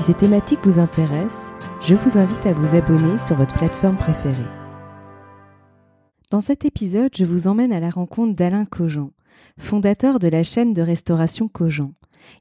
Si ces thématiques vous intéressent, je vous invite à vous abonner sur votre plateforme préférée. Dans cet épisode, je vous emmène à la rencontre d'Alain Cogent, fondateur de la chaîne de restauration Cogent.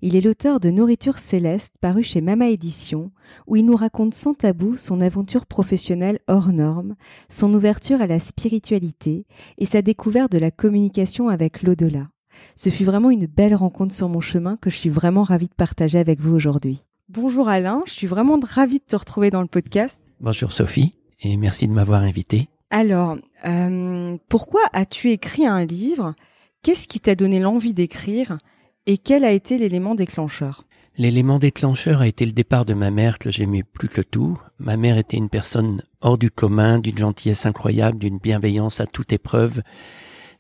Il est l'auteur de Nourriture céleste paru chez Mama Édition, où il nous raconte sans tabou son aventure professionnelle hors norme, son ouverture à la spiritualité et sa découverte de la communication avec l'au-delà. Ce fut vraiment une belle rencontre sur mon chemin que je suis vraiment ravie de partager avec vous aujourd'hui. Bonjour Alain, je suis vraiment ravie de te retrouver dans le podcast. Bonjour Sophie, et merci de m'avoir invité. Alors, euh, pourquoi as-tu écrit un livre? Qu'est-ce qui t'a donné l'envie d'écrire? Et quel a été l'élément déclencheur? L'élément déclencheur a été le départ de ma mère que j'aimais plus que tout. Ma mère était une personne hors du commun, d'une gentillesse incroyable, d'une bienveillance à toute épreuve,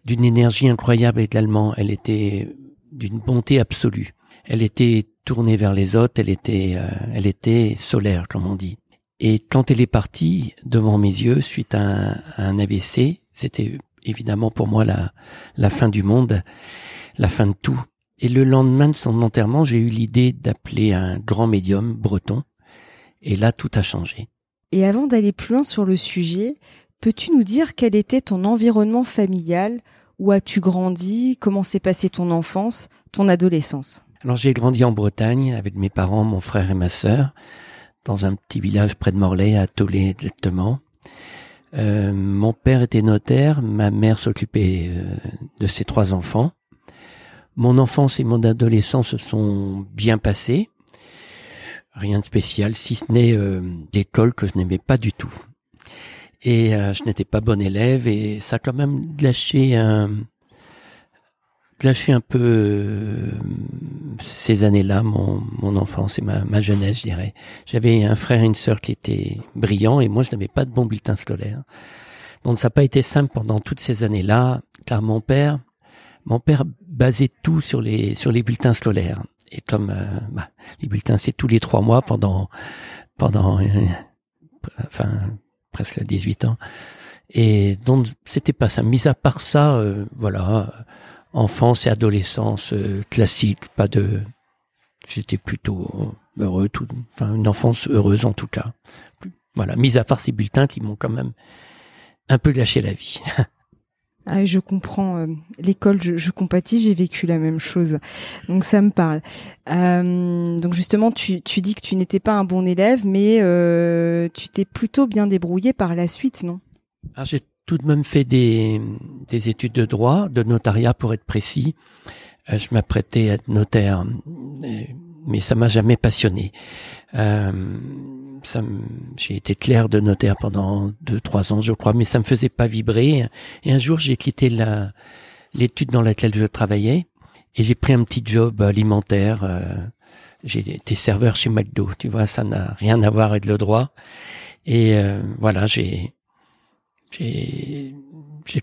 d'une énergie incroyable également. Elle était d'une bonté absolue. Elle était tournée vers les autres, elle était, euh, elle était solaire, comme on dit. Et quand elle est partie devant mes yeux suite à un, AVC, c'était évidemment pour moi la, la fin du monde, la fin de tout. Et le lendemain de son enterrement, j'ai eu l'idée d'appeler un grand médium breton. Et là, tout a changé. Et avant d'aller plus loin sur le sujet, peux-tu nous dire quel était ton environnement familial? Où as-tu grandi? Comment s'est passée ton enfance, ton adolescence? Alors j'ai grandi en Bretagne avec mes parents, mon frère et ma sœur, dans un petit village près de Morlaix, à Tollet exactement. Euh, mon père était notaire, ma mère s'occupait euh, de ses trois enfants. Mon enfance et mon adolescence se sont bien passées. Rien de spécial, si ce n'est euh, l'école que je n'aimais pas du tout. Et je n'étais pas bon élève et ça a quand même gâché un, gâché un peu euh, ces années-là, mon, mon enfance et ma, ma jeunesse, je dirais. J'avais un frère et une sœur qui étaient brillants et moi, je n'avais pas de bon bulletin scolaire. Donc, ça n'a pas été simple pendant toutes ces années-là, car mon père, mon père basait tout sur les sur les bulletins scolaires. Et comme euh, bah, les bulletins, c'est tous les trois mois pendant pendant euh, enfin presque 18 ans. Et donc c'était pas ça. Mis à part ça, voilà, enfance et adolescence euh, classique, pas de. J'étais plutôt heureux, tout, enfin une enfance heureuse en tout cas. Voilà, mis à part ces bulletins qui m'ont quand même un peu gâché la vie. Ah, je comprends. Euh, l'école, je, je, compatis, j'ai vécu la même chose. Donc ça me parle. Euh, donc justement, tu, tu dis que tu n'étais pas un bon élève, mais euh, tu t'es plutôt bien débrouillé par la suite, non? Ah, J'ai tout de même fait des, des études de droit, de notariat pour être précis. Euh, je m'apprêtais à être notaire, mais ça m'a jamais passionné. Euh, j'ai été clerc de notaire pendant deux, trois ans, je crois, mais ça me faisait pas vibrer. Et un jour, j'ai quitté la, l'étude dans laquelle je travaillais et j'ai pris un petit job alimentaire. Euh, j'ai été serveur chez McDo. Tu vois, ça n'a rien à voir avec le droit. Et euh, voilà, j'ai j'ai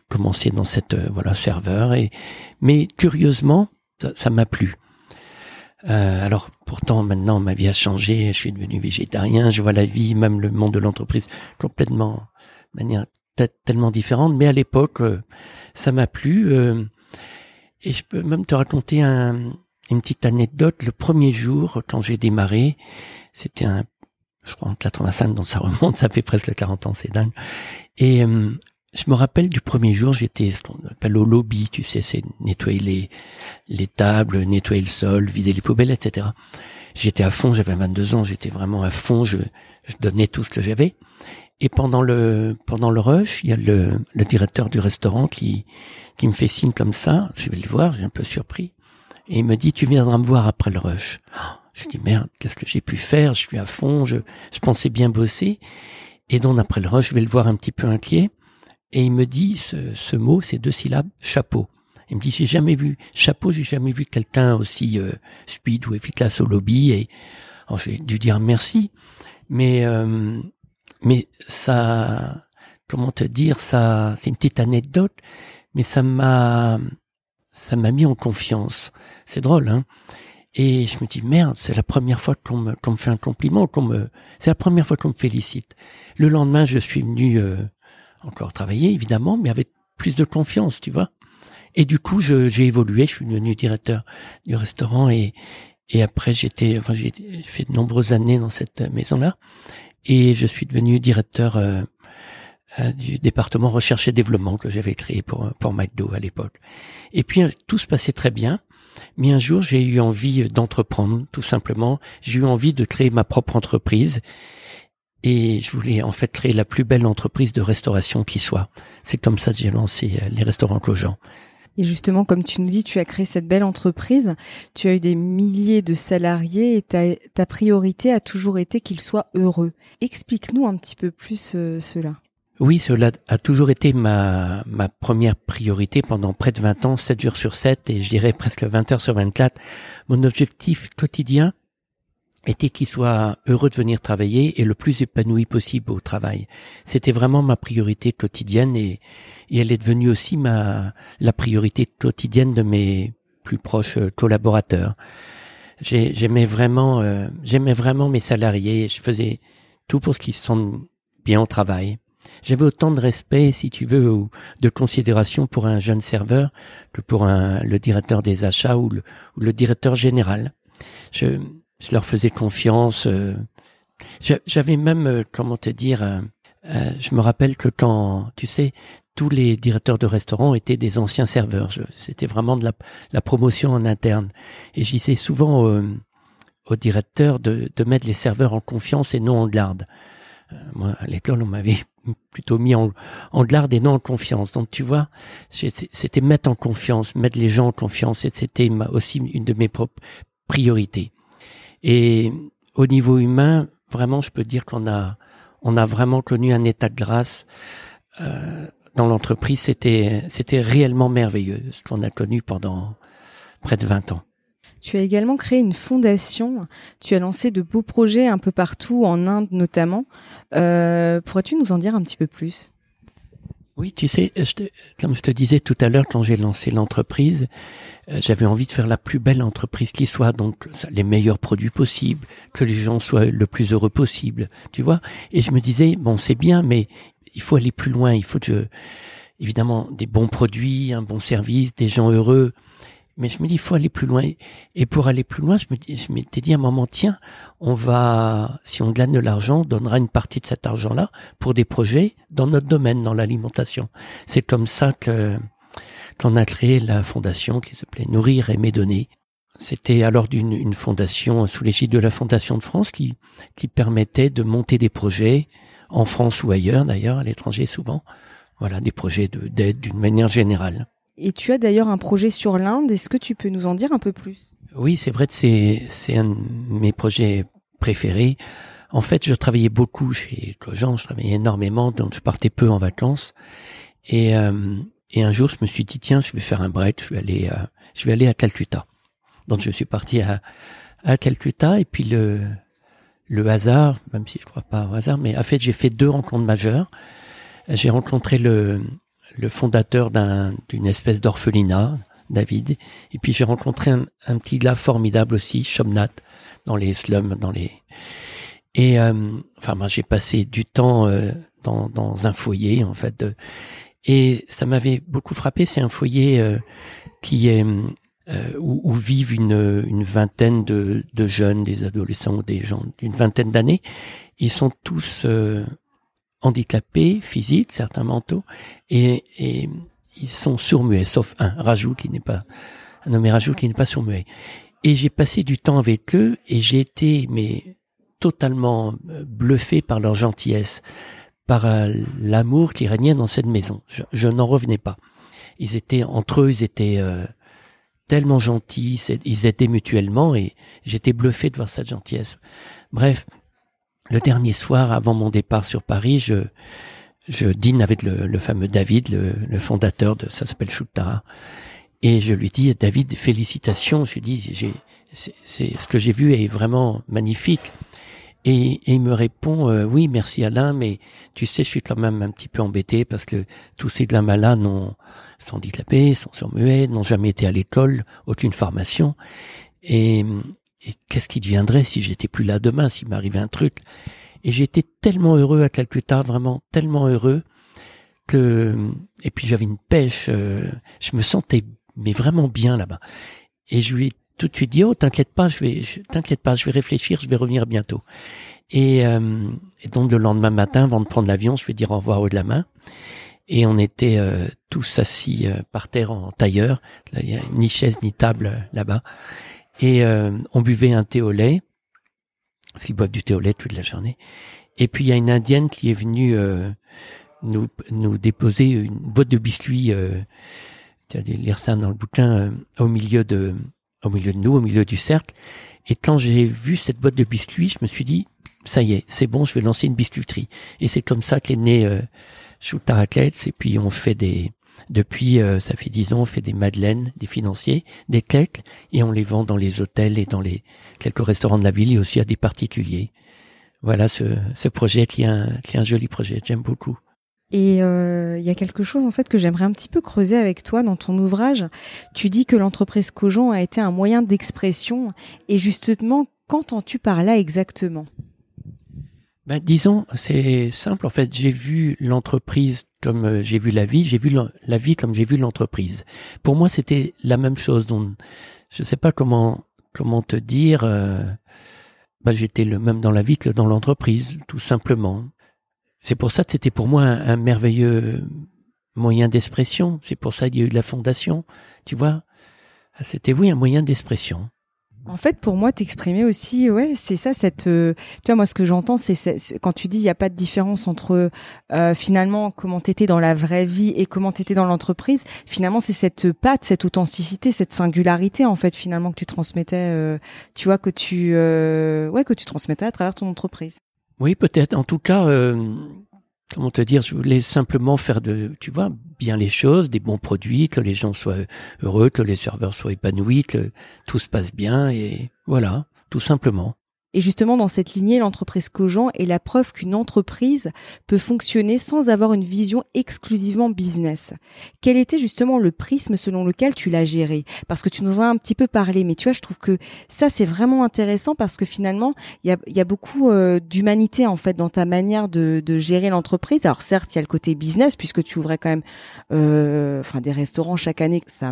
commencé dans cette euh, voilà serveur et mais curieusement ça m'a plu. Euh, alors pourtant maintenant ma vie a changé, je suis devenu végétarien, je vois la vie, même le monde de l'entreprise complètement de manière tellement différente. Mais à l'époque euh, ça m'a plu euh, et je peux même te raconter un, une petite anecdote. Le premier jour quand j'ai démarré, c'était un je crois en 85, donc ça remonte, ça fait presque 40 ans, c'est dingue. Et euh, je me rappelle du premier jour, j'étais ce qu'on appelle au lobby, tu sais, c'est nettoyer les, les tables, nettoyer le sol, vider les poubelles, etc. J'étais à fond, j'avais 22 ans, j'étais vraiment à fond, je, je donnais tout ce que j'avais. Et pendant le pendant le rush, il y a le, le directeur du restaurant qui qui me fait signe comme ça. Je vais le voir, j'ai un peu surpris, et il me dit tu viendras me voir après le rush. Je dis merde, qu'est-ce que j'ai pu faire? Je suis à fond, je, je pensais bien bosser. Et donc après le rush, je vais le voir un petit peu inquiet. Et il me dit ce, ce mot, ces deux syllabes, chapeau. Il me dit j'ai jamais vu chapeau, j'ai jamais vu quelqu'un aussi euh, speed ou efficace au lobby. Et j'ai dû dire merci, mais euh, mais ça, comment te dire, ça, c'est une petite anecdote, mais ça m'a ça m'a mis en confiance. C'est drôle, hein. Et je me dis merde, c'est la première fois qu'on me, me fait un compliment, qu'on me, c'est la première fois qu'on me félicite. Le lendemain, je suis venu euh, encore travailler évidemment, mais avec plus de confiance, tu vois. Et du coup, j'ai évolué, je suis devenu directeur du restaurant et et après j'étais, enfin j'ai fait de nombreuses années dans cette maison-là et je suis devenu directeur euh, euh, du département recherche et développement que j'avais créé pour pour McDo à l'époque. Et puis tout se passait très bien. Mais un jour, j'ai eu envie d'entreprendre, tout simplement. J'ai eu envie de créer ma propre entreprise. Et je voulais en fait créer la plus belle entreprise de restauration qui soit. C'est comme ça que j'ai lancé euh, les restaurants Cogent. Et justement, comme tu nous dis, tu as créé cette belle entreprise, tu as eu des milliers de salariés et ta, priorité a toujours été qu'ils soient heureux. Explique-nous un petit peu plus euh, cela. Oui, cela a toujours été ma, ma première priorité pendant près de 20 ans, 7 jours sur 7 et je dirais presque 20 heures sur 24. Mon objectif quotidien était qu'il soit heureux de venir travailler et le plus épanoui possible au travail. C'était vraiment ma priorité quotidienne et, et elle est devenue aussi ma, la priorité quotidienne de mes plus proches collaborateurs. J'aimais vraiment, euh, j'aimais vraiment mes salariés. Je faisais tout pour qu'ils se sentent bien au travail. J'avais autant de respect, si tu veux, ou de considération pour un jeune serveur que pour un, le directeur des achats ou le, ou le directeur général. Je, je, leur faisais confiance. Euh, j'avais même, euh, comment te dire, euh, je me rappelle que quand, tu sais, tous les directeurs de restaurants étaient des anciens serveurs. C'était vraiment de la, la, promotion en interne. Et je disais souvent aux, aux directeurs de, de mettre les serveurs en confiance et non en garde. moi, à l'école, on m'avait plutôt mis en, en garde et non en confiance. Donc tu vois, c'était mettre en confiance, mettre les gens en confiance, et c'était aussi une de mes propres priorités. Et au niveau humain, vraiment, je peux dire qu'on a, on a vraiment connu un état de grâce euh, dans l'entreprise. C'était, c'était réellement merveilleux ce qu'on a connu pendant près de 20 ans. Tu as également créé une fondation. Tu as lancé de beaux projets un peu partout, en Inde notamment. Euh, pourrais-tu nous en dire un petit peu plus? Oui, tu sais, comme je te disais tout à l'heure, quand j'ai lancé l'entreprise, euh, j'avais envie de faire la plus belle entreprise qui soit, donc les meilleurs produits possibles, que les gens soient le plus heureux possible, tu vois. Et je me disais, bon, c'est bien, mais il faut aller plus loin. Il faut évidemment, des bons produits, un bon service, des gens heureux. Mais je me dis, il faut aller plus loin. Et pour aller plus loin, je me dis, je m'étais dit à un moment, tiens, on va, si on gagne de l'argent, on donnera une partie de cet argent-là pour des projets dans notre domaine, dans l'alimentation. C'est comme ça que, qu'on a créé la fondation qui s'appelait Nourrir et Donner. C'était alors d'une une fondation sous l'égide de la Fondation de France qui, qui permettait de monter des projets en France ou ailleurs, d'ailleurs, à l'étranger souvent. Voilà, des projets d'aide d'une manière générale. Et tu as d'ailleurs un projet sur l'Inde. Est-ce que tu peux nous en dire un peu plus? Oui, c'est vrai que c'est, un de mes projets préférés. En fait, je travaillais beaucoup chez Cogent, je travaillais énormément, donc je partais peu en vacances. Et, euh, et un jour, je me suis dit, tiens, je vais faire un break, je vais aller, euh, je vais aller à Calcutta. Donc je suis parti à, à Calcutta, et puis le, le hasard, même si je crois pas au hasard, mais en fait, j'ai fait deux rencontres majeures. J'ai rencontré le, le fondateur d'une espèce d'orphelinat, David. Et puis j'ai rencontré un, petit gars formidable aussi, Shomnat, dans les slums, dans les. Et euh, enfin, moi j'ai passé du temps euh, dans, dans un foyer en fait. De... Et ça m'avait beaucoup frappé. C'est un foyer euh, qui est où, où, vivent une, une vingtaine de, de, jeunes, des adolescents des gens d'une vingtaine d'années. Ils sont tous handicapés physiques, certains mentaux, et, et ils sont sourds-muets, sauf un, Rajou, qui n'est pas, un nommé Rajou, qui n'est pas sourd-muet. Et j'ai passé du temps avec eux, et j'ai été, mais, totalement euh, bluffé par leur gentillesse, par euh, l'amour qui régnait dans cette maison. Je, n'en revenais pas. Ils étaient, entre eux, ils étaient euh, tellement gentils, ils aidaient mutuellement, et j'étais bluffé de voir cette gentillesse. Bref, le dernier soir avant mon départ sur Paris, je, je dîne avec le, fameux David, le, fondateur de, ça s'appelle Choutara. Et je lui dis, David, félicitations. Je lui dis, j'ai, c'est, ce que j'ai vu est vraiment magnifique. Et, il me répond, euh, oui, merci Alain, mais tu sais, je suis quand même un petit peu embêté parce que tous ces gamins-là n'ont, sont handicapés, sont muets, n'ont jamais été à l'école, aucune formation. Et, et qu'est-ce qui deviendrait si j'étais plus là demain, s'il m'arrivait un truc? Et j'étais tellement heureux à Calcutta, vraiment tellement heureux que et puis j'avais une pêche, euh, je me sentais mais vraiment bien là-bas. Et je lui ai tout de suite dit oh t'inquiète pas, je vais t'inquiète pas, je vais réfléchir, je vais revenir bientôt. Et, euh, et, donc le lendemain matin, avant de prendre l'avion, je vais dire au revoir haut de la main. Et on était euh, tous assis par terre en tailleur. A ni chaise ni table là-bas. Et on buvait un thé au lait. Parce qu'ils boivent du thé au lait toute la journée. Et puis il y a une indienne qui est venue nous, nous déposer une boîte de biscuits, euh, tu as lire ça dans le bouquin, euh, au milieu de, au milieu de nous, au milieu du cercle. Et quand j'ai vu cette boîte de biscuits, je me suis dit, ça y est, c'est bon, je vais lancer une biscuiterie. Et c'est comme ça qu'est né euh, Et puis on fait des, depuis, euh, ça fait dix ans, on fait des madeleines, des financiers, des cakes, et on les vend dans les hôtels et dans les quelques restaurants de la ville et aussi à des particuliers. Voilà ce, ce projet qui est un, qui est un joli projet. J'aime beaucoup. Et euh, il y a quelque chose en fait que j'aimerais un petit peu creuser avec toi dans ton ouvrage. Tu dis que l'entreprise Cogent a été un moyen d'expression. Et justement, qu'entends-tu par là exactement? Ben, disons, c'est simple. En fait, j'ai vu l'entreprise comme euh, j'ai vu la vie, j'ai vu la, vie comme j'ai vu l'entreprise. Pour moi, c'était la même chose. Donc, je sais pas comment comment te dire. Euh, ben, j'étais le même dans la vie que dans l'entreprise, tout simplement. C'est pour ça que c'était pour moi un, merveilleux moyen d'expression. C'est pour ça qu'il y a eu la fondation. Tu vois, ah, c'était oui un moyen d'expression. En fait, pour moi, t'exprimer aussi, ouais, c'est ça. Cette, euh, tu vois, moi, ce que j'entends, c'est quand tu dis il n'y a pas de différence entre euh, finalement comment t'étais dans la vraie vie et comment t'étais dans l'entreprise. Finalement, c'est cette patte, cette authenticité, cette singularité, en fait, finalement, que tu transmettais. Euh, tu vois que tu, ouais, que tu transmettais à travers ton entreprise. Oui, peut-être. En tout cas, euh, comment te dire, je voulais simplement faire de, tu vois, bien les choses, des bons produits, que les gens soient heureux, que les serveurs soient épanouis, que tout se passe bien, et voilà, tout simplement. Et justement, dans cette lignée, l'entreprise Cogent est la preuve qu'une entreprise peut fonctionner sans avoir une vision exclusivement business. Quel était justement le prisme selon lequel tu l'as géré? Parce que tu nous en as un petit peu parlé, mais tu vois, je trouve que ça, c'est vraiment intéressant parce que finalement, il y a, beaucoup euh, d'humanité en fait dans ta manière de, gérer l'entreprise. Alors certes, il y a le côté business puisque tu ouvrais quand même euh, enfin des restaurants chaque année, ça,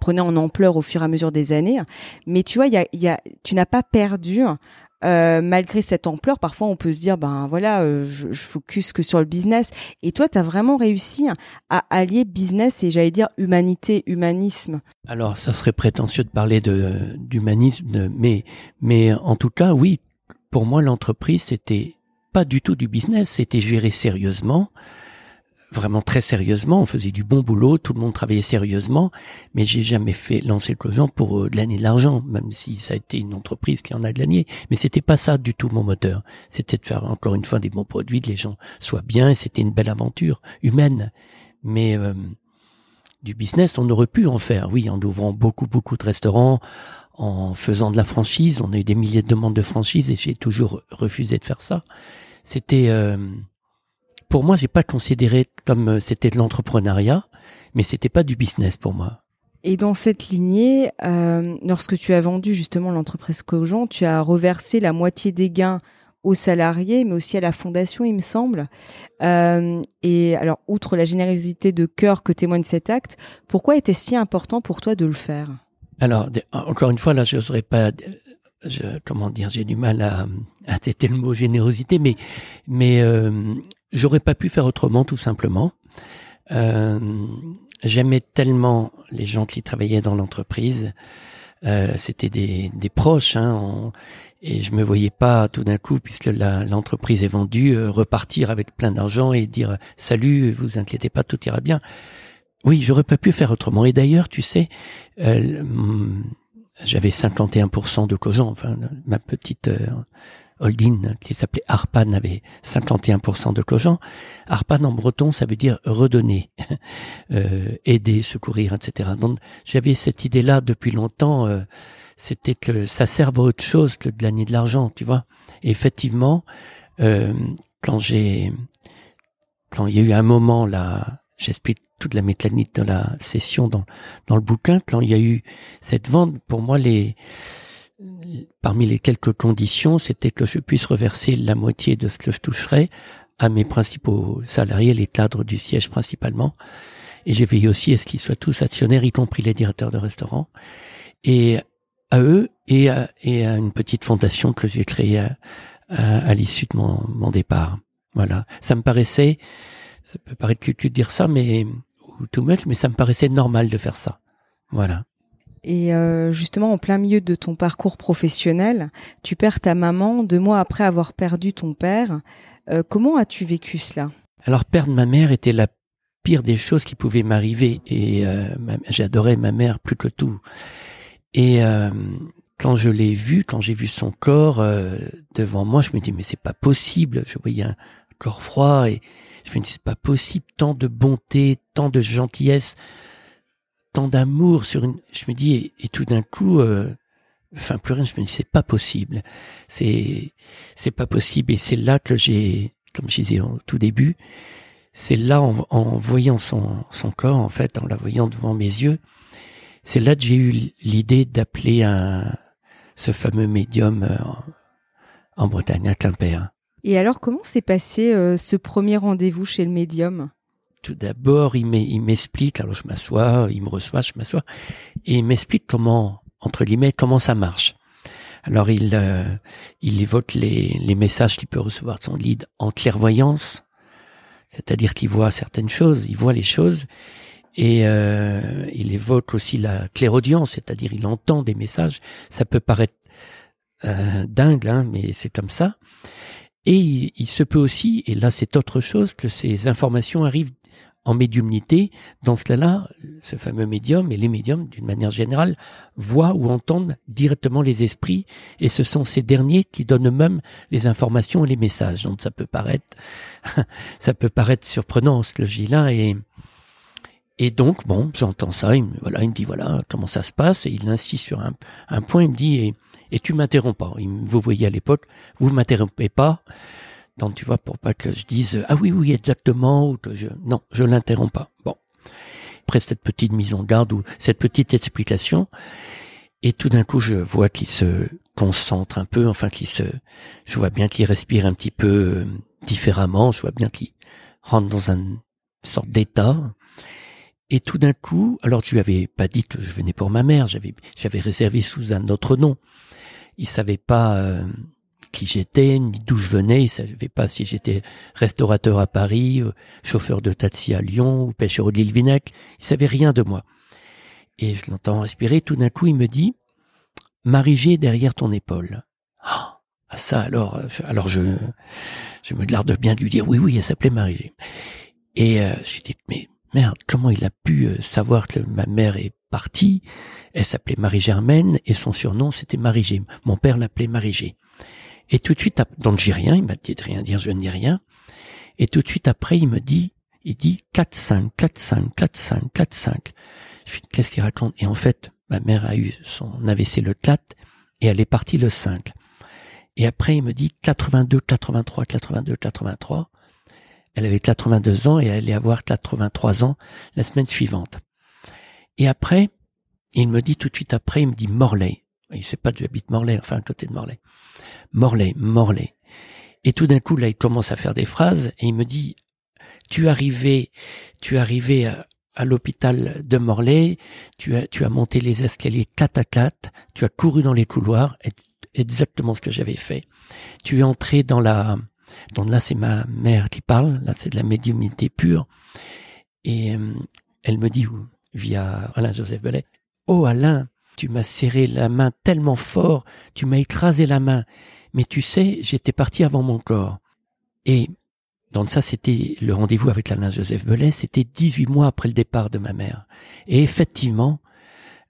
prenait en ampleur au fur et à mesure des années. Mais tu vois, y y a, tu n'as pas perdu euh, malgré cette ampleur, parfois on peut se dire ben voilà, euh, je, je, focus que sur le business. Et toi, tu as vraiment réussi à allier business et j'allais dire humanité, humanisme. Alors, ça serait prétentieux de parler de d'humanisme, mais mais en tout cas, oui, pour moi, l'entreprise c'était pas du tout du business, c'était géré sérieusement vraiment très sérieusement. On faisait du bon boulot, tout le monde travaillait sérieusement, mais j'ai jamais fait lancer le cloison pour euh, de l'année de l'argent, même si ça a été une entreprise qui en a gagné. Mais c'était pas ça du tout mon moteur. C'était de faire encore une fois des bons produits, que les gens soient bien. C'était une belle aventure humaine, mais euh, du business, on aurait pu en faire. Oui, en ouvrant beaucoup beaucoup de restaurants, en faisant de la franchise. On a eu des milliers de demandes de franchise et j'ai toujours refusé de faire ça. C'était euh, pour moi, j'ai pas considéré comme euh, c'était de l'entrepreneuriat, mais c'était pas du business pour moi. Et dans cette lignée, euh, lorsque tu as vendu justement l'entreprise Cogent, tu as reversé la moitié des gains aux salariés, mais aussi à la fondation, il me semble. Euh, et alors, outre la générosité de cœur que témoigne cet acte, pourquoi était ce si important pour toi de le faire? Alors, encore une fois, là, je n'oserais pas je, comment dire, j'ai du mal à, à têter le mot générosité, mais mais euh, j'aurais pas pu faire autrement, tout simplement. Euh, J'aimais tellement les gens qui travaillaient dans l'entreprise. Euh, C'était des, des proches, hein, et je me voyais pas tout d'un coup, puisque l'entreprise est vendue, euh, repartir avec plein d'argent et dire salut, vous inquiétez pas, tout ira bien. Oui, j'aurais pas pu faire autrement. Et d'ailleurs, tu sais, euh, j'avais 51% de causant, enfin ma petite euh, holding qui s'appelait Arpan avait 51% de clochants. Arpan en breton, ça veut dire redonner, euh, aider, secourir, etc. Donc j'avais cette idée-là depuis longtemps. Euh, c'était que ça serve à autre chose que de gagner de l'argent, tu vois. Et effectivement, euh, quand j'ai, quand il y a eu un moment là, j'explique toute la mécanique de la session dans dans le bouquin, quand il y a eu cette vente, pour moi les parmi les quelques conditions, c'était que je puisse reverser la moitié de ce que je toucherais à mes principaux salariés, les cadres du siège principalement. Et j'ai veillé aussi à ce qu'ils soient tous actionnaires, y compris les directeurs de restaurants. Et à eux et à, une petite fondation que j'ai créée à, l'issue de mon, départ. Voilà. Ça me paraissait, ça peut paraître cul de dire ça, mais, too much, mais ça me paraissait normal de faire ça. Voilà. Et euh, justement, en plein milieu de ton parcours professionnel, tu perds ta maman deux mois après avoir perdu ton père. Euh, comment as-tu vécu cela? Alors, perdre ma mère était la pire des choses qui pouvaient m'arriver. Et euh, j'adorais ma mère plus que tout. Et quand je l'ai vue, quand j'ai vu son corps devant moi, je me dis mais c'est pas possible. Je voyais un corps froid et je me dis c'est pas possible. Tant de bonté, tant de gentillesse tant d'amour sur une. Je me dis et, tout d'un coup, euh, enfin plus rien. Je me dis c'est pas possible. C'est c'est pas possible. Et c'est là que j'ai, comme je disais au tout début, c'est là en, en, voyant son son corps en fait, en la voyant devant mes yeux, c'est là que j'ai eu l'idée d'appeler un ce fameux médium euh, en, Bretagne à Quimper. Et alors comment s'est passé euh, ce premier rendez-vous chez le médium? Tout d'abord, il m'explique, alors je m'assois, il me reçoit, je m'assois, et il m'explique comment, entre guillemets, comment ça marche. Alors il, euh, évoque les, messages qu'il peut recevoir de son lead en clairvoyance, c'est-à-dire qu'il voit certaines choses, il voit les choses, et euh, il évoque aussi la clairaudience, c'est-à-dire il entend des messages. Ça peut paraître dingue, hein, mais c'est comme ça. Et il, il, se peut aussi, et là c'est autre chose, que ces informations arrivent en médiumnité, dans ce cas-là, ce fameux médium et les médiums, d'une manière générale, voient ou entendent directement les esprits, et ce sont ces derniers qui donnent même les informations et les messages. Donc ça peut paraître, ça peut paraître surprenant ce que je dis là, et et donc bon, j'entends ça, il me, voilà, il me dit voilà comment ça se passe, et il insiste sur un, un point, il me dit et, et tu m'interromps pas. vous voyez à l'époque, vous m'interrompez pas. Donc tu vois, pour pas que je dise ah oui oui exactement ou que je non, je l'interromps pas. Bon, après cette petite mise en garde ou cette petite explication, et tout d'un coup je vois qu'il se concentre un peu, enfin qu'il se, je vois bien qu'il respire un petit peu euh, différemment, je vois bien qu'il rentre dans une sorte d'état. Et tout d'un coup, alors je lui avais pas dit que je venais pour ma mère, j'avais j'avais réservé sous un autre nom. Il savait pas. Euh, qui j'étais, ni d'où je venais. Il savait pas si j'étais restaurateur à Paris, euh, chauffeur de taxi à Lyon ou pêcheur de l'île Vinec. Il savait rien de moi. Et je l'entends respirer. Tout d'un coup, il me dit, Marie-G derrière ton épaule. Ah, ça alors, euh, alors je, je me garde bien de lui dire oui, oui, elle s'appelait Marie-G. Et euh, je lui dis mais merde, comment il a pu savoir que ma mère est partie? Elle s'appelait Marie-Germaine et son surnom c'était Marie-G. Mon père l'appelait Marie-G. Et tout de suite, donc j'ai rien, il m'a dit de rien dire, je ne dis rien. Et tout de suite après, il me dit, il dit 4, 5, 4, 5, 4, 5, 4, 5. Je fais, qu'est-ce qu'il raconte? Et en fait, ma mère a eu son AVC le 4 et elle est partie le 5. Et après, il me dit 82, 83, 82, 83. Elle avait 82 ans et elle allait avoir 83 ans la semaine suivante. Et après, il me dit tout de suite après, il me dit Morlaix. Il sait pas que j'habite Morlaix, enfin à côté de Morlaix. Morlaix, Morlaix. Et tout d'un coup, là, il commence à faire des phrases et il me dit, tu es arrivé, tu es arrivé à, l'hôpital de Morlaix, tu as, tu as monté les escaliers 4 à 4, tu as couru dans les couloirs, exactement ce que j'avais fait. Tu es entré dans la, donc là, c'est ma mère qui parle, là, c'est de la médiumnité pure. Et euh, elle me dit, via Alain Joseph Bellet, oh Alain, tu m'as serré la main tellement fort, tu m'as écrasé la main. Mais tu sais, j'étais parti avant mon corps. Et donc ça, c'était le rendez-vous avec l'Alain Joseph Belay, c'était 18 mois après le départ de ma mère. Et effectivement,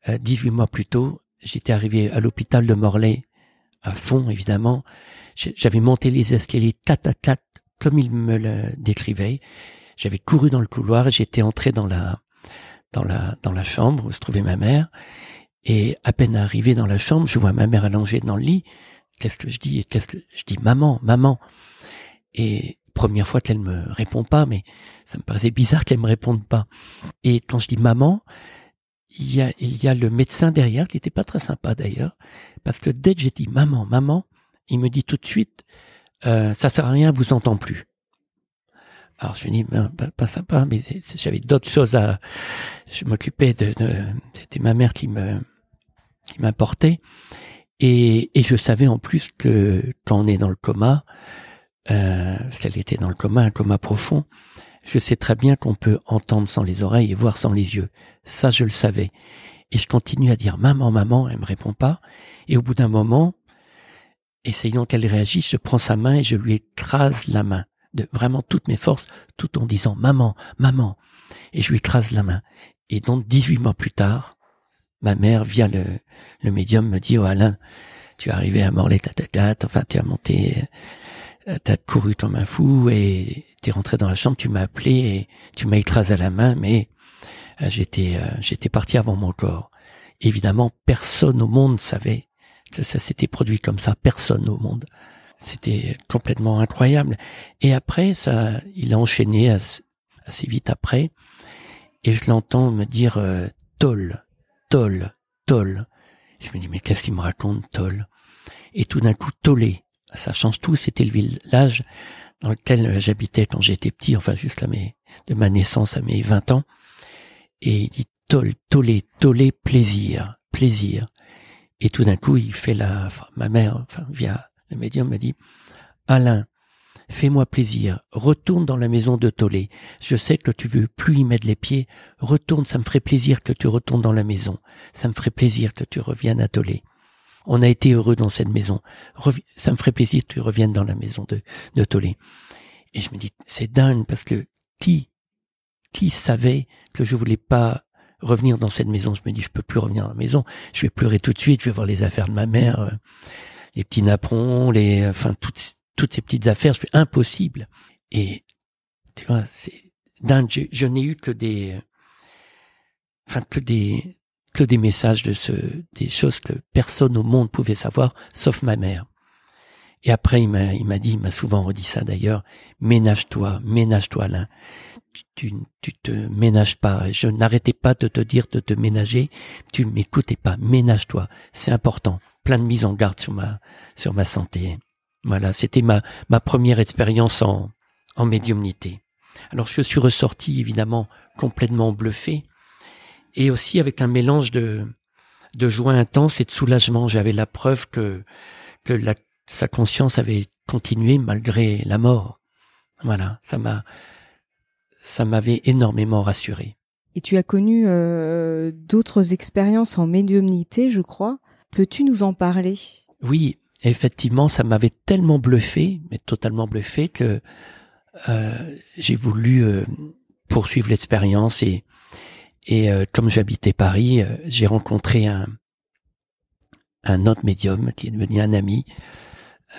18 euh, mois plus tôt, j'étais arrivé à l'hôpital de Morlaix à fond, évidemment. J'avais monté les escaliers, tat, tat, tat, comme il me le décrivait. J'avais couru dans le couloir et j'étais entré dans la, dans la, dans la chambre où se trouvait ma mère. Et à peine arrivé dans la chambre, je vois ma mère allongée dans le lit. Qu'est-ce que je dis? Qu'est-ce que je dis? Maman, maman. Et première fois qu'elle me répond pas, mais ça me paraissait bizarre qu'elle me réponde pas. Et quand je dis maman, il y a, il y a le médecin derrière qui était pas très sympa d'ailleurs, parce que dès que j'ai dit maman, maman, il me dit tout de suite, euh, ça sert à rien, vous entend plus. Alors je me dis, ben, pas, sympa, mais j'avais d'autres choses à. Je m'occupais de, c'était ma mère qui me qui m'apportait, et, et je savais en plus que quand on est dans le coma, euh, qu'elle était dans le coma, un coma profond, je sais très bien qu'on peut entendre sans les oreilles et voir sans les yeux. Ça, je le savais. Et je continue à dire maman, maman, elle me répond pas. Et au bout d'un moment, essayant qu'elle réagisse, je prends sa main et je lui écrase la main de vraiment toutes mes forces, tout en disant maman, maman. Et je lui écrase la main. Et donc, 18 mois plus tard, ma mère, via le, le médium, me dit, oh Alain, tu es arrivé à Morlaix, ta, enfin, tu as monté euh, t'as couru comme un fou et t'es rentré dans la chambre, tu m'as appelé et tu m'as écrasé la main, mais euh, j'étais euh, j'étais parti avant mon corps. Évidemment, personne au monde savait que ça s'était produit comme ça, personne au monde. C'était complètement incroyable. Et après, ça, il a enchaîné assez, vite après, et je l'entends me dire euh, Toll, Toll, Toll. Je me dis mais qu'est-ce qu'il me raconte, Toll? Et tout d'un coup, Tollé, ça change tout. C'était le village dans lequel j'habitais quand j'étais petit, enfin juste là, mes, de ma naissance à mes 20 ans. Et il dit tol, tolé, tolé, plaisir, plaisir. Et tout d'un coup, il fait la, ma mère, enfin, via le médium, me dit, Alain, fais-moi plaisir, retourne dans la maison de Tolé. Je sais que tu veux plus y mettre les pieds. Retourne, ça me ferait plaisir que tu retournes dans la maison. Ça me ferait plaisir que tu reviennes à Tolé. On a été heureux dans cette maison. ça me ferait plaisir que tu reviennes dans la maison de, de Tolé. Et je me dis, c'est dingue parce que qui, qui savait que je voulais pas revenir dans cette maison? Je me dis, je peux plus revenir dans la maison. Je vais pleurer tout de suite. Je vais voir les affaires de ma mère, euh, les petits napperons, les, enfin, toutes, toutes ces petites affaires. C'est impossible. Et, tu vois, c'est dingue. Je, n'ai eu que des, enfin, que des, que des messages de ce, des choses que personne au monde pouvait savoir, sauf ma mère. Et après, il m'a, il m'a dit, il m'a souvent redit ça d'ailleurs, ménage-toi, ménage-toi, Alain. Tu, tu, te ménages pas. Je n'arrêtais pas de te dire de te ménager. Tu ne m'écoutais pas. Ménage-toi. C'est important. Plein de mise en garde sur ma, sur ma santé. Voilà. C'était ma, ma première expérience en, en médiumnité. Alors, je suis ressorti, évidemment, complètement bluffé et aussi avec un mélange de, de joie intense et de soulagement. J'avais la preuve que, que la, sa conscience avait continué malgré la mort. Voilà, ça m'a, ça m'avait énormément rassuré. Et tu as connu euh, d'autres expériences en médiumnité, je crois. Peux-tu nous en parler? Oui, effectivement, ça m'avait tellement bluffé, mais totalement bluffé, que euh, j'ai voulu euh, poursuivre l'expérience et et euh, comme j'habitais Paris, euh, j'ai rencontré un, un autre médium qui est devenu un ami,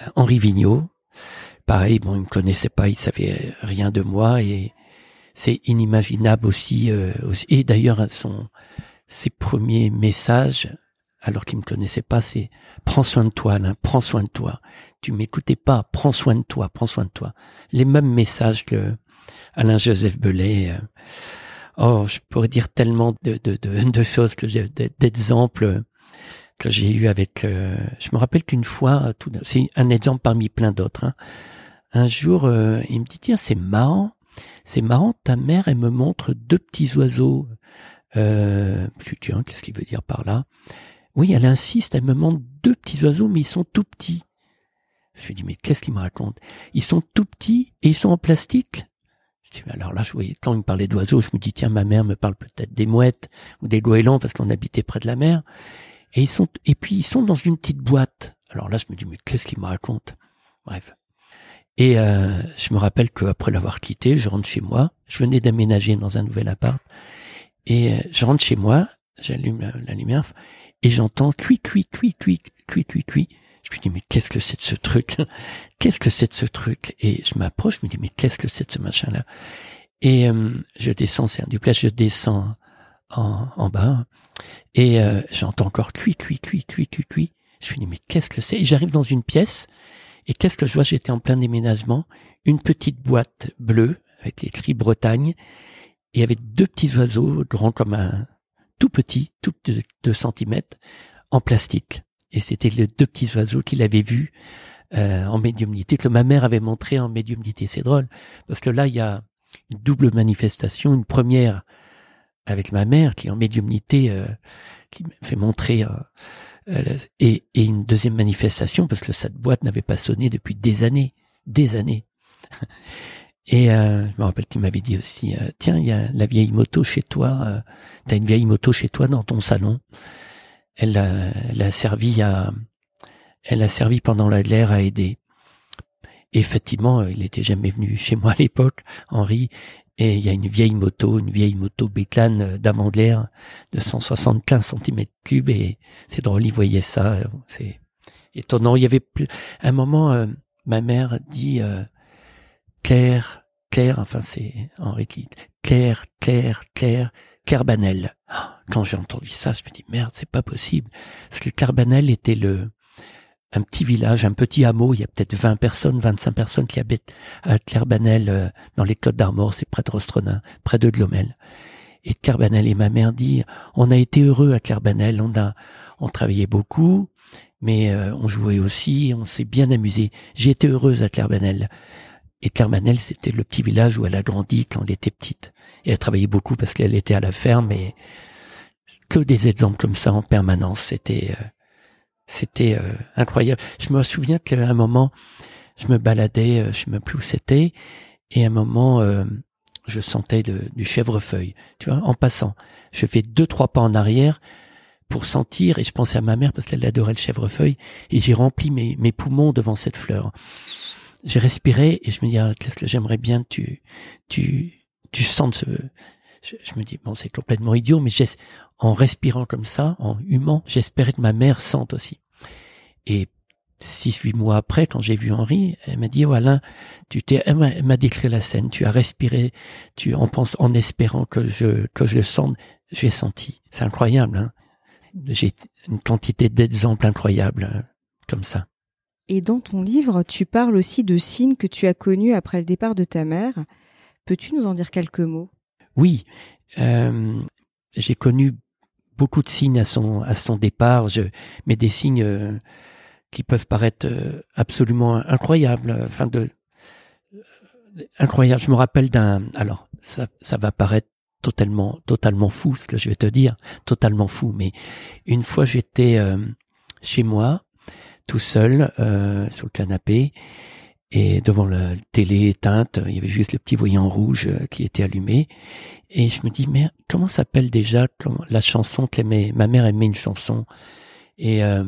euh, Henri Vigneault. Pareil, bon, il me connaissait pas, il savait rien de moi et c'est inimaginable aussi, aussi. Et d'ailleurs, son ses premiers messages, alors qu'il me connaissait pas, c'est prends soin de toi, Alain, prends soin de toi. Tu m'écoutais pas, prends soin de toi, prends soin de toi. Les mêmes messages que Alain Joseph Belay. Oh, je pourrais dire tellement de, choses que d'exemples que j'ai eu avec. Euh, je me rappelle qu'une fois, c'est un exemple parmi plein d'autres. Hein. Un jour, euh, il me dit tiens, c'est marrant, c'est marrant. Ta mère, elle me montre deux petits oiseaux. Euh, tiens, qu'est-ce qu'il veut dire par là? Oui, elle insiste. Elle me montre deux petits oiseaux, mais ils sont tout petits. Je lui dis mais qu'est-ce qu'il me raconte? Ils sont tout petits et ils sont en plastique? Alors là, je voyais, quand il me parlait d'oiseaux, je me dis, tiens, ma mère me parle peut-être des mouettes ou des goélands parce qu'on habitait près de la mer. Et ils sont, et puis ils sont dans une petite boîte. Alors là, je me dis, mais qu'est-ce qu'il me raconte? Bref. Et euh, je me rappelle qu'après l'avoir quitté, je rentre chez moi. Je venais d'aménager dans un nouvel appart. Et euh, je rentre chez moi, j'allume la, lumière, et j'entends cuit, cuit, cuit, cuit, cuit, cuit, cuit. Je me dis, mais qu'est-ce que c'est de ce truc Qu'est-ce que c'est de ce truc? Et je m'approche, je me dis, mais qu'est-ce que c'est de ce machin-là Et euh, je descends, c'est un duplex, je descends en, en bas, et euh, j'entends encore cuit, cuit, cuit, cuit, cuit, cuit. Je me dis, mais qu'est-ce que c'est? Et j'arrive dans une pièce, et qu'est-ce que je vois? J'étais en plein déménagement, une petite boîte bleue, avec écrit Bretagne, et avait deux petits oiseaux, grands comme un tout petit, tout de 2 centimètres, en plastique. Et c'était les deux petits oiseaux qu'il avait vus euh, en médiumnité, que ma mère avait montré en médiumnité. C'est drôle, parce que là, il y a une double manifestation. Une première avec ma mère, qui en médiumnité, euh, qui m'a fait montrer... Euh, et, et, une deuxième manifestation, parce que cette boîte n'avait pas sonné depuis des années, des années. Et euh, je me rappelle qu'il m'avait dit aussi, tiens, il y a la vieille moto chez toi, euh, t'as une vieille moto chez toi dans ton salon elle a, elle a servi à, elle a servi pendant la guerre à aider. effectivement, il n'était jamais venu chez moi à l'époque, Henri, et il y a une vieille moto, une vieille moto Béclane d'Amandelaire de 175 cm3 et c'est drôle, il voyait ça, c'est étonnant. Il y avait un moment, euh, ma mère dit, euh, Claire, Claire, enfin c'est Henri qui, Claire, Claire, Claire, Carbanel. Quand j'ai entendu ça, je me dis merde, c'est pas possible. Parce que Carbanel était le un petit village, un petit hameau, il y a peut-être 20 personnes, 25 personnes qui habitent à Carbanel euh, dans les Côtes d'Armor, c'est près de Rostronin, près de Glomel. Et Carbanel et ma mère dit on a été heureux à Carbanel, on a on travaillait beaucoup, mais euh, on jouait aussi, on s'est bien amusé. J'ai été heureuse à Carbanel. Et Carbanel, c'était le petit village où elle a grandi quand elle était petite. Et elle travaillait beaucoup parce qu'elle était à la ferme et que des exemples comme ça en permanence. C'était, euh, c'était euh, incroyable. Je me souviens qu'à un moment, je me baladais, euh, je sais plus où c'était, et un moment, je sentais du chèvrefeuille. Tu vois, en passant, je fais deux trois pas en arrière pour sentir, et je pensais à ma mère parce qu'elle adorait le chèvrefeuille, et j'ai rempli mes poumons devant cette fleur j'ai respiré et je me dis ah, j'aimerais bien que tu tu tu sentes ce je, me dis bon c'est complètement idiot mais en respirant comme ça en humant j'espérais que ma mère sente aussi. Et six huit mois après quand j'ai vu Henri elle m'a dit voilà oh, tu t'es elle m'a décrit la scène tu as respiré tu en penses en espérant que je que je le sente. J'ai senti. C'est incroyable hein. J'ai une quantité d'exemples incroyables hein, comme ça et dans ton livre, tu parles aussi de signes que tu as connus après le départ de ta mère. Peux-tu nous en dire quelques mots? Oui, euh, j'ai connu beaucoup de signes à son à son départ, mais des signes euh, qui peuvent paraître euh, absolument incroyables. Enfin incroyable. Je me rappelle d'un. Alors ça ça va paraître totalement totalement fou ce que je vais te dire, totalement fou. Mais une fois j'étais chez moi tout seul euh, sur le canapé et devant la télé éteinte, il y avait juste le petit voyant rouge euh, qui était allumé. Et je me dis, mais comment s'appelle déjà la chanson que ma mère aimait une chanson Et euh,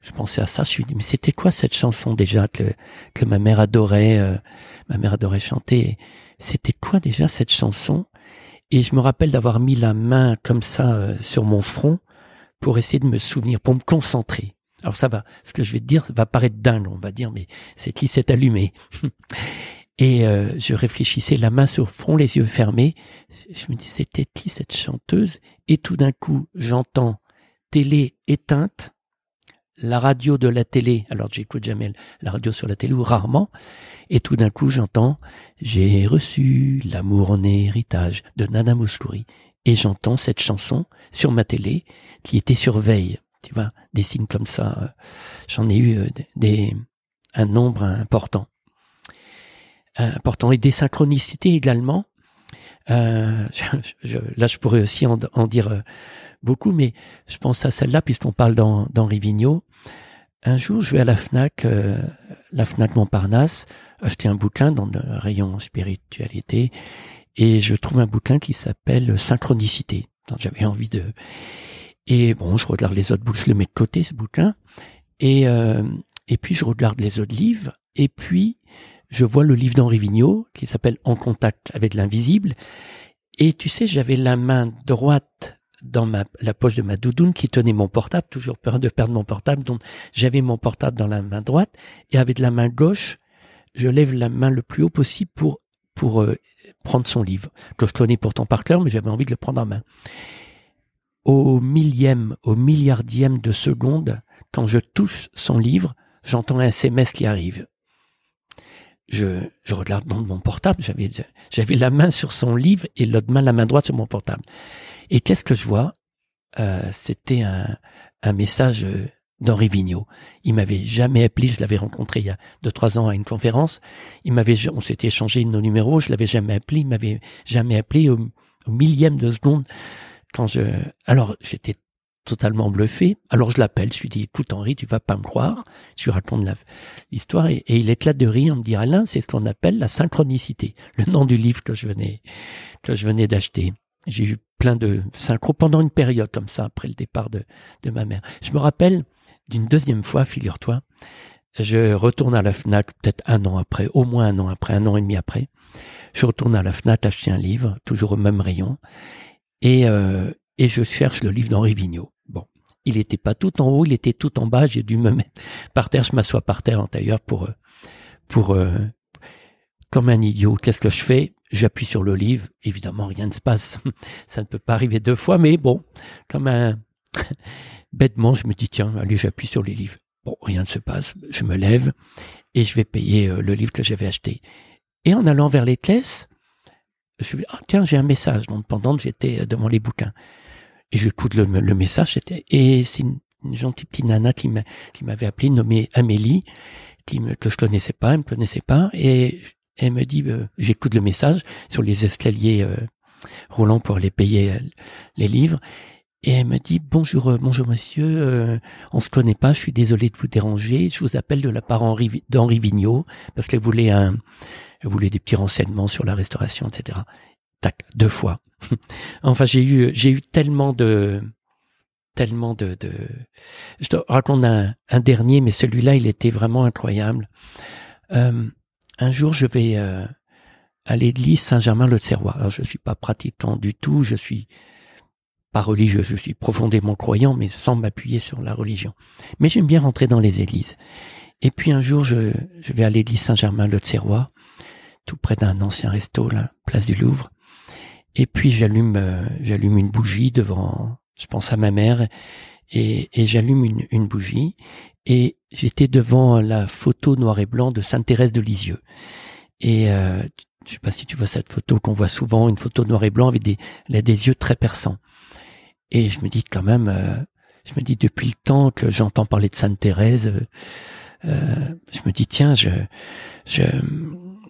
je, pensais à ça, je me suis dit, mais c'était quoi cette chanson déjà que, que ma mère adorait Ma mère adorait chanter? C'était quoi déjà cette chanson? Et je me rappelle d'avoir mis la main comme ça sur mon front pour essayer de me souvenir, pour me concentrer. Alors ça va, ce que je vais te dire va paraître dingue, on va dire, mais c'est qui s'est allumé. Et euh, je réfléchissais la main sur le front, les yeux fermés. Je me dis, c'était qui cette chanteuse? Et tout d'un coup, j'entends télé éteinte, la radio de la télé. Alors j'écoute jamais la radio sur la télé ou rarement. Et tout d'un coup, j'entends J'ai reçu l'amour en héritage de Nana Mouskouri. Et j'entends cette chanson sur ma télé qui était sur veille des signes comme ça. Euh, j'en ai eu euh, un nombre important. Important. Et des synchronicités également. Euh, là, je pourrais aussi en, dire beaucoup, mais je pense à celle-là puisqu'on parle d'Henri Vigneault. Un jour, je vais à la FNAC, la FNAC Montparnasse, acheter un bouquin dans le rayon spiritualité, et je trouve un bouquin qui s'appelle Synchronicité. J'avais envie de... Et bon, je regarde les autres bouquins, je le mets de côté, ce bouquin. Et, euh, et puis, je regarde les autres livres. Et puis, je vois le livre d'Henri Vigneault, qui s'appelle En contact avec l'invisible. Et tu sais, j'avais la main droite dans ma, la poche de ma doudoune qui tenait mon portable, toujours peur de perdre mon portable, donc j'avais mon portable dans la main droite et avec la main gauche, je lève la main le plus haut possible pour pour euh, prendre son livre que je connais pourtant par cœur, mais j'avais envie de le prendre en main. Au millième, au milliardième de seconde, quand je touche son livre, j'entends un SMS qui arrive. Je, je regarde dans mon portable, j'avais, j'avais la main sur son livre et l'autre main, la main droite sur mon portable. Et qu'est-ce que je vois? Euh, C'était un, un message euh, d'Henri Vigneault. Il m'avait jamais appelé, je l'avais rencontré il y a deux trois ans à une conférence. Il m'avait, on s'était échangé nos numéros, je l'avais jamais appelé, il m'avait jamais appelé au, au, millième de seconde. Quand je, alors j'étais totalement bluffé. Alors je l'appelle, je lui dis, écoute Henri, tu vas pas me croire. Je lui raconte l'histoire et, et, il éclate de rire. On me dit, Alain, c'est ce qu'on appelle la synchronicité, le nom du livre que je venais que je venais d'acheter. J'ai eu plein de synchro pendant une période comme ça après le départ de, de ma mère. Je me rappelle d'une deuxième fois, figure-toi, je retourne à la FNAC peut-être un an après, au moins un an après, un an et demi après. Je retourne à la FNAC acheter un livre, toujours au même rayon, et, euh, et je cherche le livre d'Henri Vigneault. Bon, il n'était pas tout en haut, il était tout en bas. J'ai dû me mettre par terre. Je m'assois par terre en tailleur pour euh, pour euh, comme un idiot. Qu'est-ce que je fais? J'appuie sur le livre. Évidemment, rien ne se passe. Ça ne peut pas arriver deux fois, mais bon, comme un bêtement, je me dis tiens, allez, j'appuie sur les livres. Bon, rien ne se passe. Je me lève et je vais payer euh, le livre que j'avais acheté. Et en allant vers les caisses, je me ah tiens, j'ai un message. Donc pendant que j'étais devant les bouquins. Et j'écoute le, le message, et c'est une, une, gentille petite nana qui m'avait appelé, nommée Amélie, qui me, que je connaissais pas, elle me connaissait pas, et elle me dit, euh, j'écoute le message sur les escaliers euh, roulants pour aller payer euh, les livres, et elle me dit bonjour, euh, bonjour monsieur, euh, on se connaît pas, je suis désolé de vous déranger, je vous appelle de la part d'Henri Vigneault parce qu'elle voulait un, elle voulait des petits renseignements sur la restauration, etc. Tac, deux fois. enfin, j'ai eu, j'ai eu tellement de, tellement de, de... Je te raconte un, un dernier, mais celui-là, il était vraiment incroyable. Euh, un jour, je vais euh, à l'église Saint-Germain-l'Auxerrois. Alors, je suis pas pratiquant du tout, je suis pas religieux, je suis profondément croyant, mais sans m'appuyer sur la religion. Mais j'aime bien rentrer dans les églises. Et puis un jour, je, je vais à l'église Saint-Germain-l'Auxerrois, tout près d'un ancien resto, là, place du Louvre. Et puis j'allume, euh, j'allume une bougie devant, je pense à ma mère, et, et j'allume une, une, bougie. Et j'étais devant la photo noir et blanc de Sainte Thérèse de Lisieux. Et euh, je sais pas si tu vois cette photo qu'on voit souvent, une photo noir et blanc avec des, elle a des yeux très perçants. Et je me dis quand même, euh, je me dis depuis le temps que j'entends parler de Sainte Thérèse, euh, euh, je me dis tiens, je, je,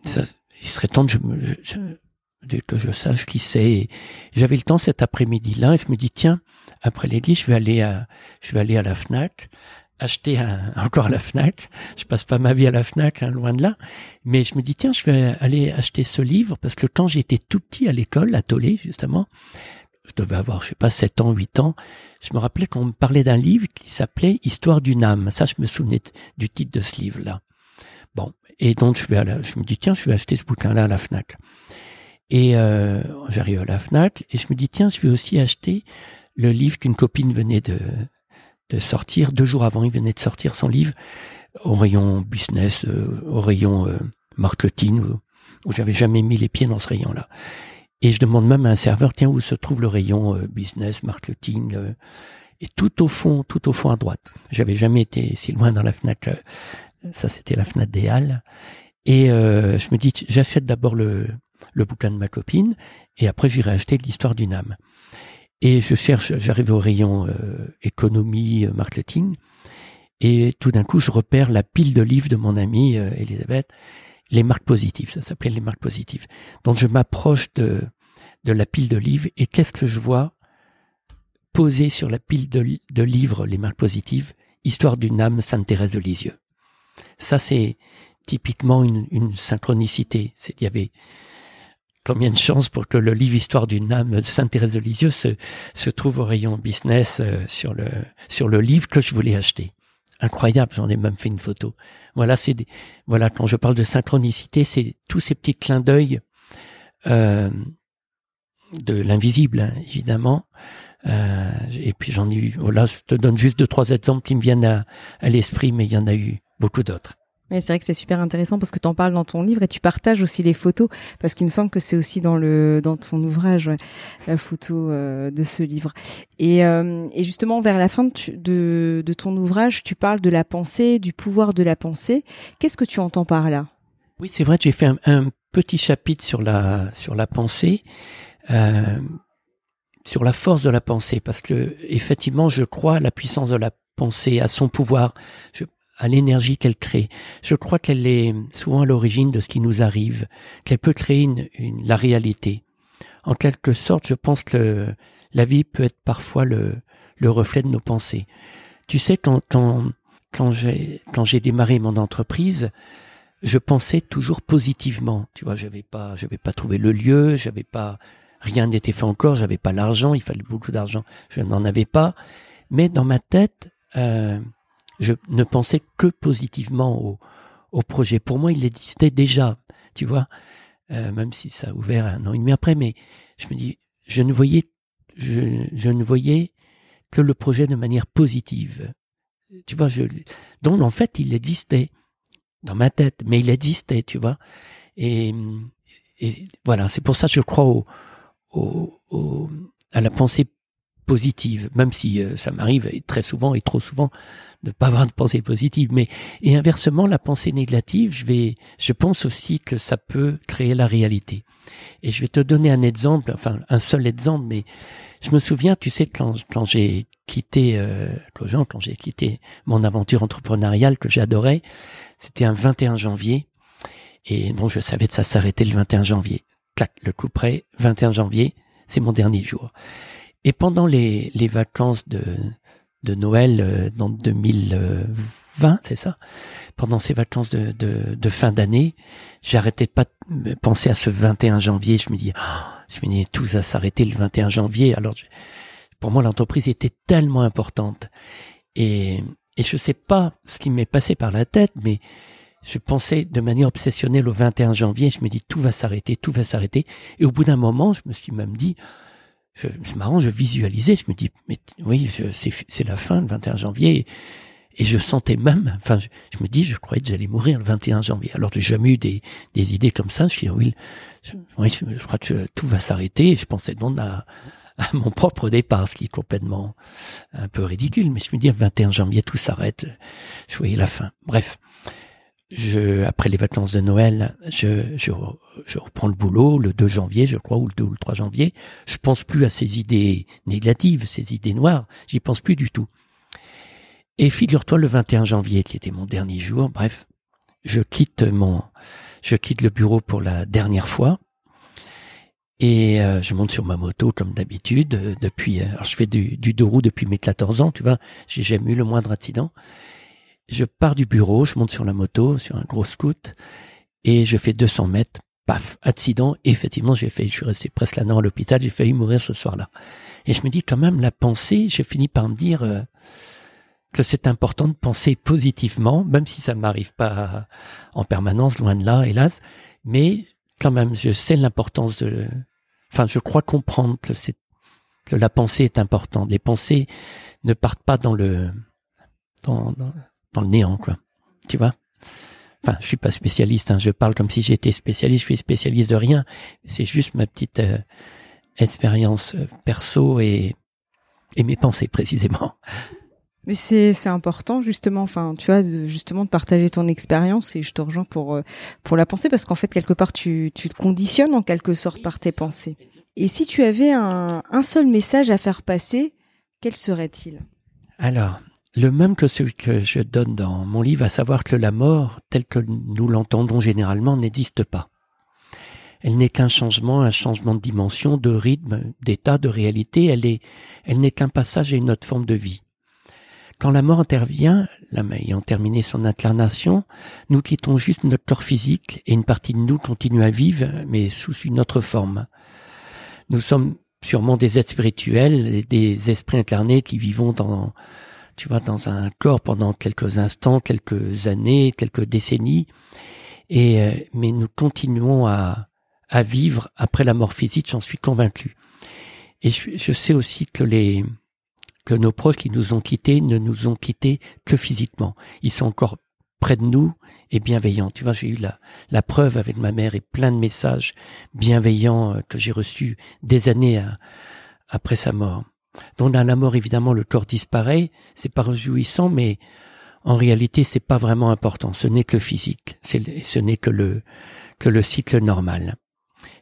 ça, il serait temps que je, me, je, que je sache qui c'est. J'avais le temps cet après-midi-là et je me dis tiens, après l'église, je vais aller à, je vais aller à la Fnac acheter un, encore la Fnac. Je passe pas ma vie à la Fnac, hein, loin de là. Mais je me dis, tiens, je vais aller acheter ce livre parce que quand j'étais tout petit à l'école, à Tolé, justement, je devais avoir, je sais pas, 7 ans, 8 ans, je me rappelais qu'on me parlait d'un livre qui s'appelait Histoire d'une âme. Ça, je me souvenais du titre de ce livre-là. Bon. Et donc, je vais à la, je me dis, tiens, je vais acheter ce bouquin-là à la Fnac. Et euh, j'arrive à la Fnac et je me dis, tiens, je vais aussi acheter le livre qu'une copine venait de, de sortir. Deux jours avant, il venait de sortir son livre au rayon business, euh, au rayon euh, marketing, où, où j'avais jamais mis les pieds dans ce rayon-là. Et je demande même à un serveur, tiens, où se trouve le rayon euh, business, marketing euh, Et tout au fond, tout au fond à droite. J'avais jamais été si loin dans la Fnac. Euh, ça, c'était la Fnac des Halles. Et euh, je me dis, j'achète d'abord le, le bouquin de ma copine, et après j'irai acheter l'histoire d'une âme. Et je cherche, j'arrive au rayon euh, économie, marketing, et tout d'un coup, je repère la pile de livres de mon amie euh, Elisabeth, les marques positives, ça s'appelait les marques positives. Donc je m'approche de, de la pile de livres, et qu'est-ce que je vois posé sur la pile de, livres, les marques positives, Histoire d'une âme, Sainte Thérèse de Lisieux. Ça, c'est typiquement une, une synchronicité. Il y avait combien de chances pour que le livre Histoire d'une âme de Sainte Thérèse de Lisieux se, se trouve au rayon business euh, sur le sur le livre que je voulais acheter? Incroyable, j'en ai même fait une photo. Voilà, c'est des, voilà quand je parle de synchronicité, c'est tous ces petits clins d'œil euh, de l'invisible, hein, évidemment, Euh, et puis j'en ai eu, voilà, je te donne juste deux, trois exemples qui me viennent à, à l'esprit, mais il y en a eu beaucoup d'autres. C'est vrai que c'est super intéressant parce que tu en parles dans ton livre et tu partages aussi les photos parce qu'il me semble que c'est aussi dans le dans ton ouvrage la photo euh, de ce livre. Et, euh, et justement vers la fin de, de, ton ouvrage, tu parles de la pensée, du pouvoir de la pensée. Qu'est-ce que tu entends par là? Oui, c'est vrai, j'ai fait un, petit chapitre sur la sur la pensée. Euh, sur la force de la pensée, parce que effectivement, je crois à la puissance de la pensée, à son pouvoir. À l'énergie qu'elle crée. Je crois qu'elle est souvent à l'origine de ce qui nous arrive, qu'elle peut créer une, la réalité. En quelque sorte, je pense que la vie peut être parfois le, le reflet de nos pensées. Tu sais, quand, quand, quand j'ai démarré mon entreprise, je pensais toujours positivement. Tu vois, j'avais pas, j'avais pas trouvé le lieu, j'avais pas, rien n'était fait encore, j'avais pas l'argent, il fallait beaucoup d'argent, je n'en avais pas. Mais dans ma tête, euh, je ne pensais que positivement au, projet. Pour moi, il existait déjà, tu vois, euh, même si ça a ouvert un an et demi après, mais je me dis, je ne voyais, je, ne voyais que le projet de manière positive. Tu vois, donc en fait, il existait dans ma tête, mais il existait, tu vois. Et, voilà, c'est pour ça que je crois à la pensée positive, même si euh, ça m'arrive très souvent et trop souvent de pas avoir de pensée positive. Mais et inversement, la pensée négative, je vais, je pense aussi que ça peut créer la réalité. Et je vais te donner un exemple, enfin un seul exemple, mais je me souviens, tu sais, quand quand j'ai quitté euh, quand j'ai quitté mon aventure entrepreneuriale que j'adorais, c'était un 21 janvier. Et bon, je savais que ça s'arrêtait le 21 janvier. Clac, le coup près, 21 janvier, c'est mon dernier jour. Et pendant les, les vacances de, de Noël euh, dans 2020, c'est ça Pendant ces vacances de, de, fin d'année, j'arrêtais pas de penser à ce 21 janvier. Je me dis, oh, je me dis, tout va s'arrêter le 21 janvier. Alors, pour moi, l'entreprise était tellement importante. Et, et je sais pas ce qui m'est passé par la tête, mais je pensais de manière obsessionnelle au 21 janvier. Je me dis, tout va s'arrêter, tout va s'arrêter. Et au bout d'un moment, je me suis même dit, c'est marrant, je visualisais, je me dis, mais oui, c'est la fin, le 21 janvier, et je sentais même, enfin, je, me dis, je croyais que j'allais mourir le 21 janvier. Alors j'ai jamais eu des, des idées comme ça. Je dis, oui, je, oui, je, crois que tout va s'arrêter. Je pensais donc à, à mon propre départ, ce qui est complètement un peu ridicule. Mais je me dis, le 21 janvier, tout s'arrête. Je voyais la fin. Bref je, après les vacances de Noël, je, je, je, reprends le boulot le 2 janvier, je crois, ou le 2 ou le 3 janvier. Je pense plus à ces idées négatives, ces idées noires. J'y pense plus du tout. Et figure-toi, le 21 janvier, qui était mon dernier jour, bref, je quitte mon, je quitte le bureau pour la dernière fois. Et euh, je monte sur ma moto comme d'habitude. Euh, depuis, euh, je fais du, du deux roues depuis mes 14 ans, tu vois. J'ai jamais eu le moindre accident. Je pars du bureau, je monte sur la moto, sur un gros scoot, et je fais 200 mètres, paf, accident. effectivement, j'ai fait, je suis resté presque là à l'hôpital, j'ai failli mourir ce soir-là. Et je me dis quand même, la pensée, j'ai fini par me dire euh, que c'est important de penser positivement, même si ça ne m'arrive pas en permanence, loin de là, hélas. Mais quand même, je sais l'importance de... Enfin, je crois comprendre que, c'est, que la pensée est importante. Les pensées ne partent pas dans le... dans, dans le néant, quoi. Tu vois? Enfin, je suis pas spécialiste, hein, je parle comme si j'étais spécialiste, je suis spécialiste de rien. C'est juste ma petite euh, expérience euh, perso et, et mes pensées précisément. Mais c'est c'est important justement, enfin tu vois, de, justement de partager ton expérience et je te rejoins pour euh, pour la pensée parce qu'en fait quelque part tu tu te conditionnes en quelque sorte par tes pensées. Et si tu avais un un seul message à faire passer, quel serait-il? Alors le même que celui que je donne dans mon livre, à savoir que la mort, telle que nous l'entendons généralement, n'existe pas. Elle n'est qu'un changement, un changement de dimension, de rythme, d'état, de réalité. Elle est, elle n'est qu'un passage à une autre forme de vie. Quand la mort intervient, l'âme ayant terminé son incarnation, nous quittons juste notre corps physique et une partie de nous continue à vivre, mais sous une autre forme. Nous sommes sûrement des êtres spirituels, des esprits incarnés qui vivons dans, tu vois, dans un corps pendant quelques instants, quelques années, quelques décennies. Et euh, mais nous continuons à, à vivre après la mort physique, j'en suis convaincu. Et je, sais aussi que les que nos proches qui nous ont quittés ne nous ont quittés que physiquement. Ils sont encore près de nous et bienveillants. Tu vois, j'ai eu la, la preuve avec ma mère et plein de messages bienveillants euh, que j'ai reçus des années après sa mort. Donc dans la mort, évidemment, le corps disparaît, c'est pas réjouissant, mais en réalité, c'est pas vraiment important. Ce n'est que physique. ce n'est que le, que le cycle normal.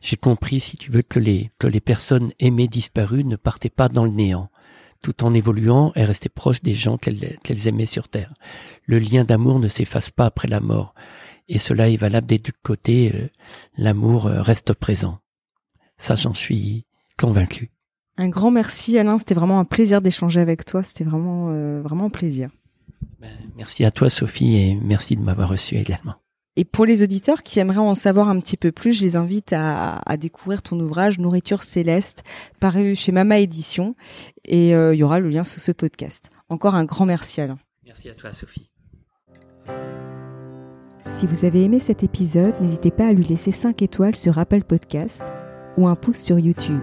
J'ai compris, si tu veux, que les, que les personnes aimées disparues ne partaient pas dans le néant. Tout en évoluant, elles restaient proches des gens qu'elles aimaient sur Terre. Le lien d'amour ne s'efface pas après la mort. Et cela est valable des deux côtés. Euh, l'amour euh, reste présent. Ça, j'en suis convaincu. Un grand merci Alain, c'était vraiment un plaisir d'échanger avec toi, c'était vraiment euh, vraiment un plaisir. Ben, merci à toi Sophie et merci de m'avoir reçu également. Et pour les auditeurs qui aimeraient en savoir un petit peu plus, je les invite à, découvrir ton ouvrage Nourriture céleste, paru chez Mama Édition, et euh, il y aura le lien sous ce podcast. Encore un grand merci Alain. Merci à toi Sophie. Si vous avez aimé cet épisode, n'hésitez pas à lui laisser 5 étoiles sur Apple Podcast ou un pouce sur YouTube.